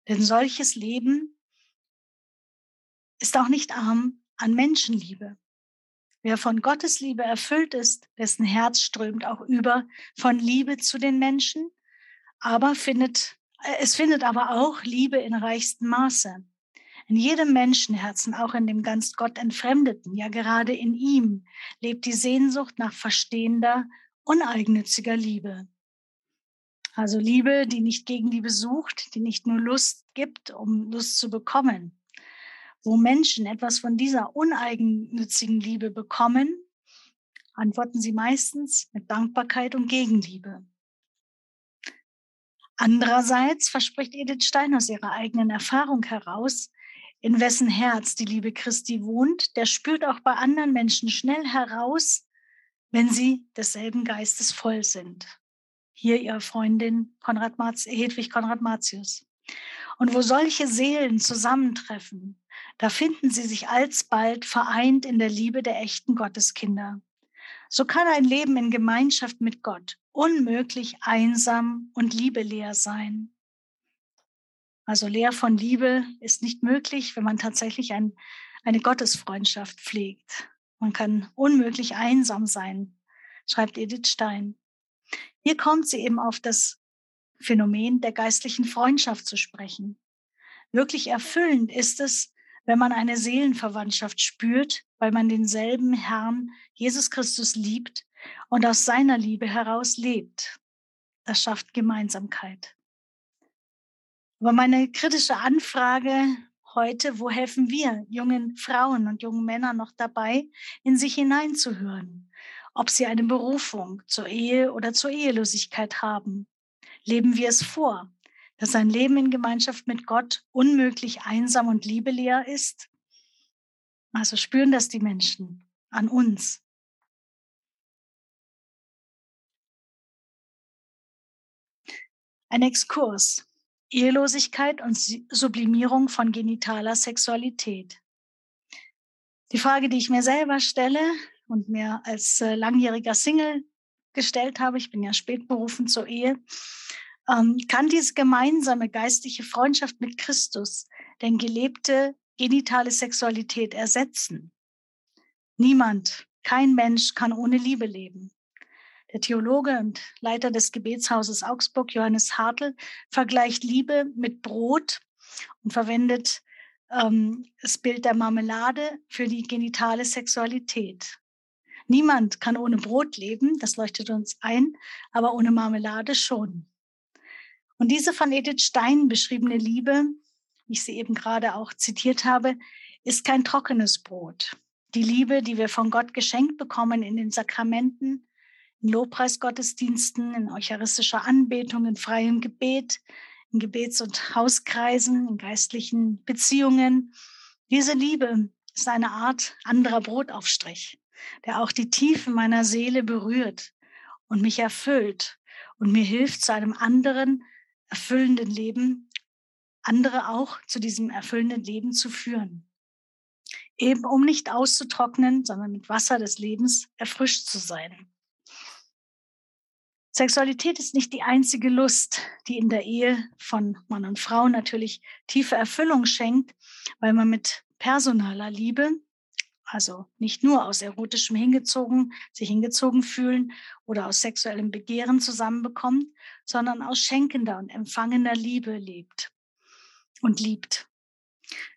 denn solches Leben ist auch nicht arm an Menschenliebe. Wer von Gottes Liebe erfüllt ist, dessen Herz strömt auch über von Liebe zu den Menschen, aber findet, es findet aber auch Liebe in reichstem Maße. In jedem Menschenherzen, auch in dem ganz Gott entfremdeten, ja gerade in ihm, lebt die Sehnsucht nach verstehender, uneigennütziger Liebe. Also Liebe, die nicht Gegenliebe sucht, die nicht nur Lust gibt, um Lust zu bekommen, wo Menschen etwas von dieser uneigennützigen Liebe bekommen, antworten sie meistens mit Dankbarkeit und Gegenliebe. Andererseits verspricht Edith Stein aus ihrer eigenen Erfahrung heraus, in wessen Herz die Liebe Christi wohnt, der spürt auch bei anderen Menschen schnell heraus, wenn sie desselben Geistes voll sind. Hier ihre Freundin Konrad Marz, Hedwig Konrad Martius. Und wo solche Seelen zusammentreffen, da finden sie sich alsbald vereint in der Liebe der echten Gotteskinder. So kann ein Leben in Gemeinschaft mit Gott unmöglich einsam und liebeleer sein. Also leer von Liebe ist nicht möglich, wenn man tatsächlich ein, eine Gottesfreundschaft pflegt. Man kann unmöglich einsam sein, schreibt Edith Stein. Hier kommt sie eben auf das Phänomen der geistlichen Freundschaft zu sprechen. Wirklich erfüllend ist es, wenn man eine Seelenverwandtschaft spürt, weil man denselben Herrn Jesus Christus liebt und aus seiner Liebe heraus lebt. Das schafft Gemeinsamkeit. Aber meine kritische Anfrage heute, wo helfen wir jungen Frauen und jungen Männern noch dabei, in sich hineinzuhören, ob sie eine Berufung zur Ehe oder zur Ehelosigkeit haben? Leben wir es vor? dass ein Leben in Gemeinschaft mit Gott unmöglich einsam und liebeleer ist? Also spüren das die Menschen an uns. Ein Exkurs. Ehelosigkeit und Sublimierung von genitaler Sexualität. Die Frage, die ich mir selber stelle und mir als äh, langjähriger Single gestellt habe, ich bin ja spät berufen zur Ehe, ähm, kann diese gemeinsame geistliche Freundschaft mit Christus denn gelebte genitale Sexualität ersetzen? Niemand, kein Mensch kann ohne Liebe leben. Der Theologe und Leiter des Gebetshauses Augsburg, Johannes Hartl, vergleicht Liebe mit Brot und verwendet ähm, das Bild der Marmelade für die genitale Sexualität. Niemand kann ohne Brot leben, das leuchtet uns ein, aber ohne Marmelade schon. Und diese von Edith Stein beschriebene Liebe, wie ich sie eben gerade auch zitiert habe, ist kein trockenes Brot. Die Liebe, die wir von Gott geschenkt bekommen in den Sakramenten, in Lobpreisgottesdiensten, in eucharistischer Anbetung, in freiem Gebet, in Gebets- und Hauskreisen, in geistlichen Beziehungen. Diese Liebe ist eine Art anderer Brotaufstrich, der auch die Tiefen meiner Seele berührt und mich erfüllt und mir hilft, zu einem anderen, erfüllenden Leben andere auch zu diesem erfüllenden Leben zu führen. Eben um nicht auszutrocknen, sondern mit Wasser des Lebens erfrischt zu sein. Sexualität ist nicht die einzige Lust, die in der Ehe von Mann und Frau natürlich tiefe Erfüllung schenkt, weil man mit personaler Liebe also nicht nur aus erotischem hingezogen, sich hingezogen fühlen oder aus sexuellem Begehren zusammenbekommt, sondern aus schenkender und empfangender Liebe lebt und liebt.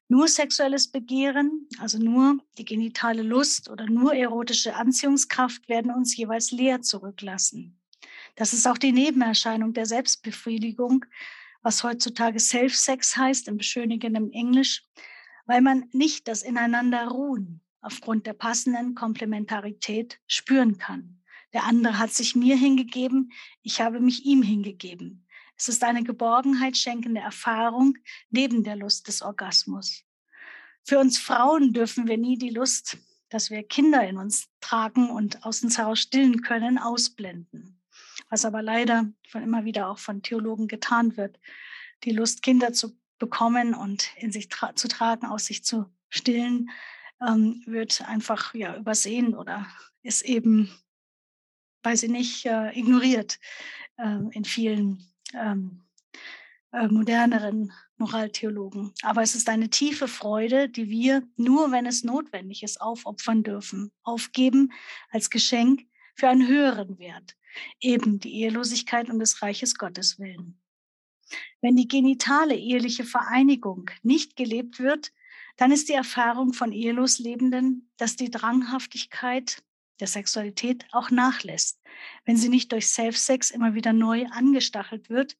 Nur sexuelles Begehren, also nur die genitale Lust oder nur erotische Anziehungskraft werden uns jeweils leer zurücklassen. Das ist auch die Nebenerscheinung der Selbstbefriedigung, was heutzutage Self-Sex heißt, im beschönigenden Englisch, weil man nicht das Ineinanderruhen aufgrund der passenden Komplementarität spüren kann. Der andere hat sich mir hingegeben, ich habe mich ihm hingegeben. Es ist eine Geborgenheit schenkende Erfahrung neben der Lust des Orgasmus. Für uns Frauen dürfen wir nie die Lust, dass wir Kinder in uns tragen und aus uns heraus stillen können, ausblenden. Was aber leider von immer wieder auch von Theologen getan wird. Die Lust, Kinder zu bekommen und in sich tra zu tragen, aus sich zu stillen, ähm, wird einfach ja übersehen oder ist eben, weiß ich nicht, äh, ignoriert äh, in vielen ähm, äh, moderneren Moraltheologen. Aber es ist eine tiefe Freude, die wir nur, wenn es notwendig ist, aufopfern dürfen, aufgeben als Geschenk für einen höheren Wert, eben die Ehelosigkeit und des Reiches Gottes willen. Wenn die genitale eheliche Vereinigung nicht gelebt wird, dann ist die Erfahrung von ehelos Lebenden, dass die Dranghaftigkeit der Sexualität auch nachlässt, wenn sie nicht durch Self-Sex immer wieder neu angestachelt wird,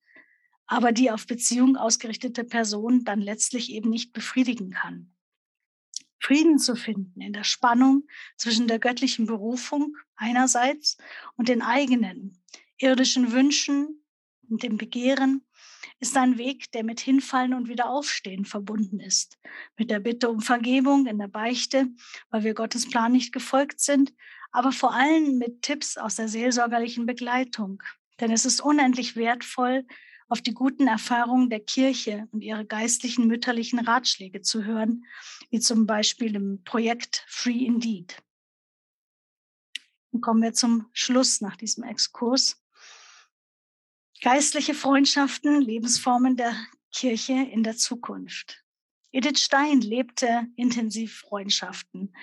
aber die auf Beziehung ausgerichtete Person dann letztlich eben nicht befriedigen kann. Frieden zu finden in der Spannung zwischen der göttlichen Berufung einerseits und den eigenen irdischen Wünschen und dem Begehren ist ein Weg, der mit Hinfallen und Wiederaufstehen verbunden ist. Mit der Bitte um Vergebung in der Beichte, weil wir Gottes Plan nicht gefolgt sind, aber vor allem mit Tipps aus der seelsorgerlichen Begleitung. Denn es ist unendlich wertvoll, auf die guten Erfahrungen der Kirche und ihre geistlichen mütterlichen Ratschläge zu hören, wie zum Beispiel im Projekt Free Indeed. Und kommen wir zum Schluss nach diesem Exkurs. Geistliche Freundschaften, Lebensformen der Kirche in der Zukunft. Edith Stein lebte intensiv Freundschaften.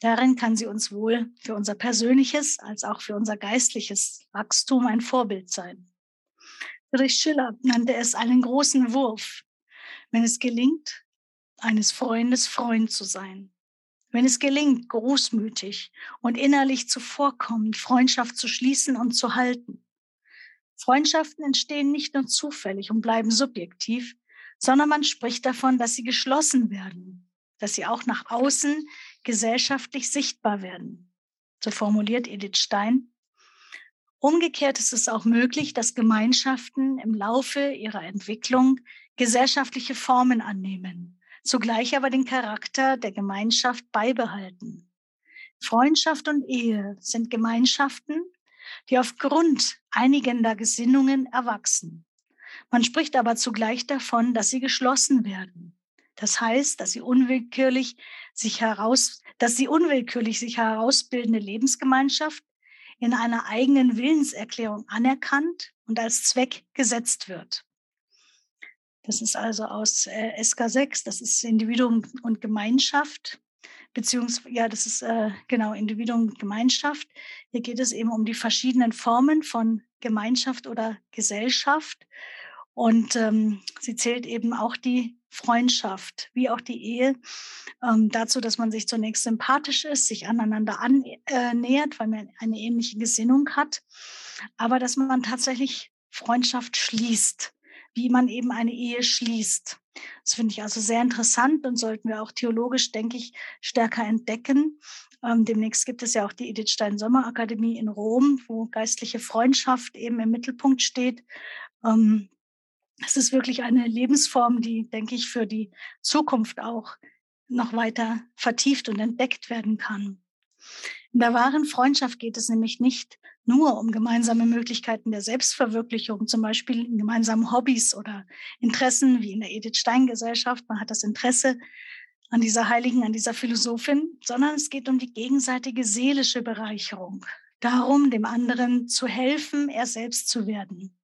Darin kann sie uns wohl für unser persönliches als auch für unser geistliches Wachstum ein Vorbild sein. Friedrich Schiller nannte es einen großen Wurf, wenn es gelingt, eines Freundes Freund zu sein. Wenn es gelingt, großmütig und innerlich zuvorkommend Freundschaft zu schließen und zu halten. Freundschaften entstehen nicht nur zufällig und bleiben subjektiv, sondern man spricht davon, dass sie geschlossen werden, dass sie auch nach außen gesellschaftlich sichtbar werden. So formuliert Edith Stein. Umgekehrt ist es auch möglich, dass Gemeinschaften im Laufe ihrer Entwicklung gesellschaftliche Formen annehmen, zugleich aber den Charakter der Gemeinschaft beibehalten. Freundschaft und Ehe sind Gemeinschaften, die aufgrund einigender Gesinnungen erwachsen. Man spricht aber zugleich davon, dass sie geschlossen werden. Das heißt, dass sie unwillkürlich sich heraus, dass die unwillkürlich sich herausbildende Lebensgemeinschaft in einer eigenen Willenserklärung anerkannt und als Zweck gesetzt wird. Das ist also aus äh, SK 6, das ist Individuum und Gemeinschaft, beziehungsweise, ja, das ist äh, genau Individuum und Gemeinschaft. Hier geht es eben um die verschiedenen Formen von Gemeinschaft oder Gesellschaft. Und ähm, sie zählt eben auch die Freundschaft wie auch die Ehe ähm, dazu, dass man sich zunächst sympathisch ist, sich aneinander annähert, äh, weil man eine ähnliche Gesinnung hat, aber dass man tatsächlich Freundschaft schließt, wie man eben eine Ehe schließt. Das finde ich also sehr interessant und sollten wir auch theologisch, denke ich, stärker entdecken. Ähm, demnächst gibt es ja auch die Edith Stein Sommerakademie in Rom, wo geistliche Freundschaft eben im Mittelpunkt steht. Ähm, es ist wirklich eine Lebensform, die, denke ich, für die Zukunft auch noch weiter vertieft und entdeckt werden kann. In der wahren Freundschaft geht es nämlich nicht nur um gemeinsame Möglichkeiten der Selbstverwirklichung, zum Beispiel in gemeinsamen Hobbys oder Interessen wie in der Edith Stein Gesellschaft. Man hat das Interesse an dieser Heiligen, an dieser Philosophin, sondern es geht um die gegenseitige seelische Bereicherung. Darum, dem anderen zu helfen, er selbst zu werden.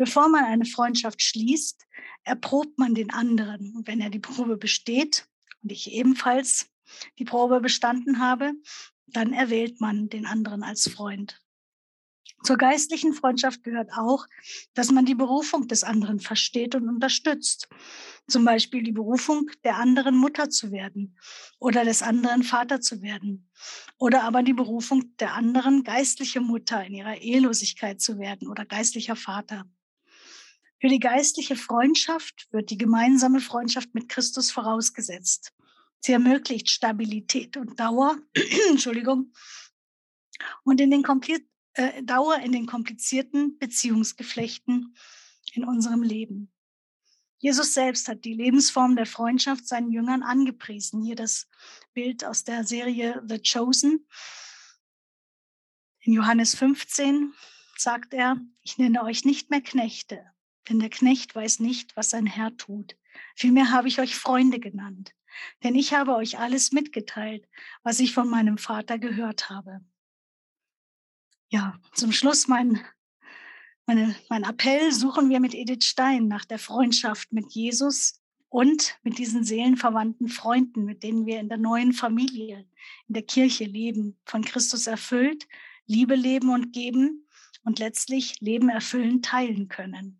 Bevor man eine Freundschaft schließt, erprobt man den anderen. Und wenn er die Probe besteht und ich ebenfalls die Probe bestanden habe, dann erwählt man den anderen als Freund. Zur geistlichen Freundschaft gehört auch, dass man die Berufung des anderen versteht und unterstützt. Zum Beispiel die Berufung der anderen Mutter zu werden oder des anderen Vater zu werden. Oder aber die Berufung der anderen geistliche Mutter in ihrer Ehelosigkeit zu werden oder geistlicher Vater. Für die geistliche Freundschaft wird die gemeinsame Freundschaft mit Christus vorausgesetzt. Sie ermöglicht Stabilität und Dauer, Entschuldigung, und in den äh, Dauer in den komplizierten Beziehungsgeflechten in unserem Leben. Jesus selbst hat die Lebensform der Freundschaft seinen Jüngern angepriesen. Hier das Bild aus der Serie The Chosen. In Johannes 15 sagt er, ich nenne euch nicht mehr Knechte, denn der Knecht weiß nicht, was sein Herr tut. Vielmehr habe ich euch Freunde genannt, denn ich habe euch alles mitgeteilt, was ich von meinem Vater gehört habe ja, zum Schluss mein, meine, mein Appell, suchen wir mit Edith Stein nach der Freundschaft mit Jesus und mit diesen seelenverwandten Freunden, mit denen wir in der neuen Familie, in der Kirche leben, von Christus erfüllt, Liebe leben und geben und letztlich Leben erfüllen teilen können.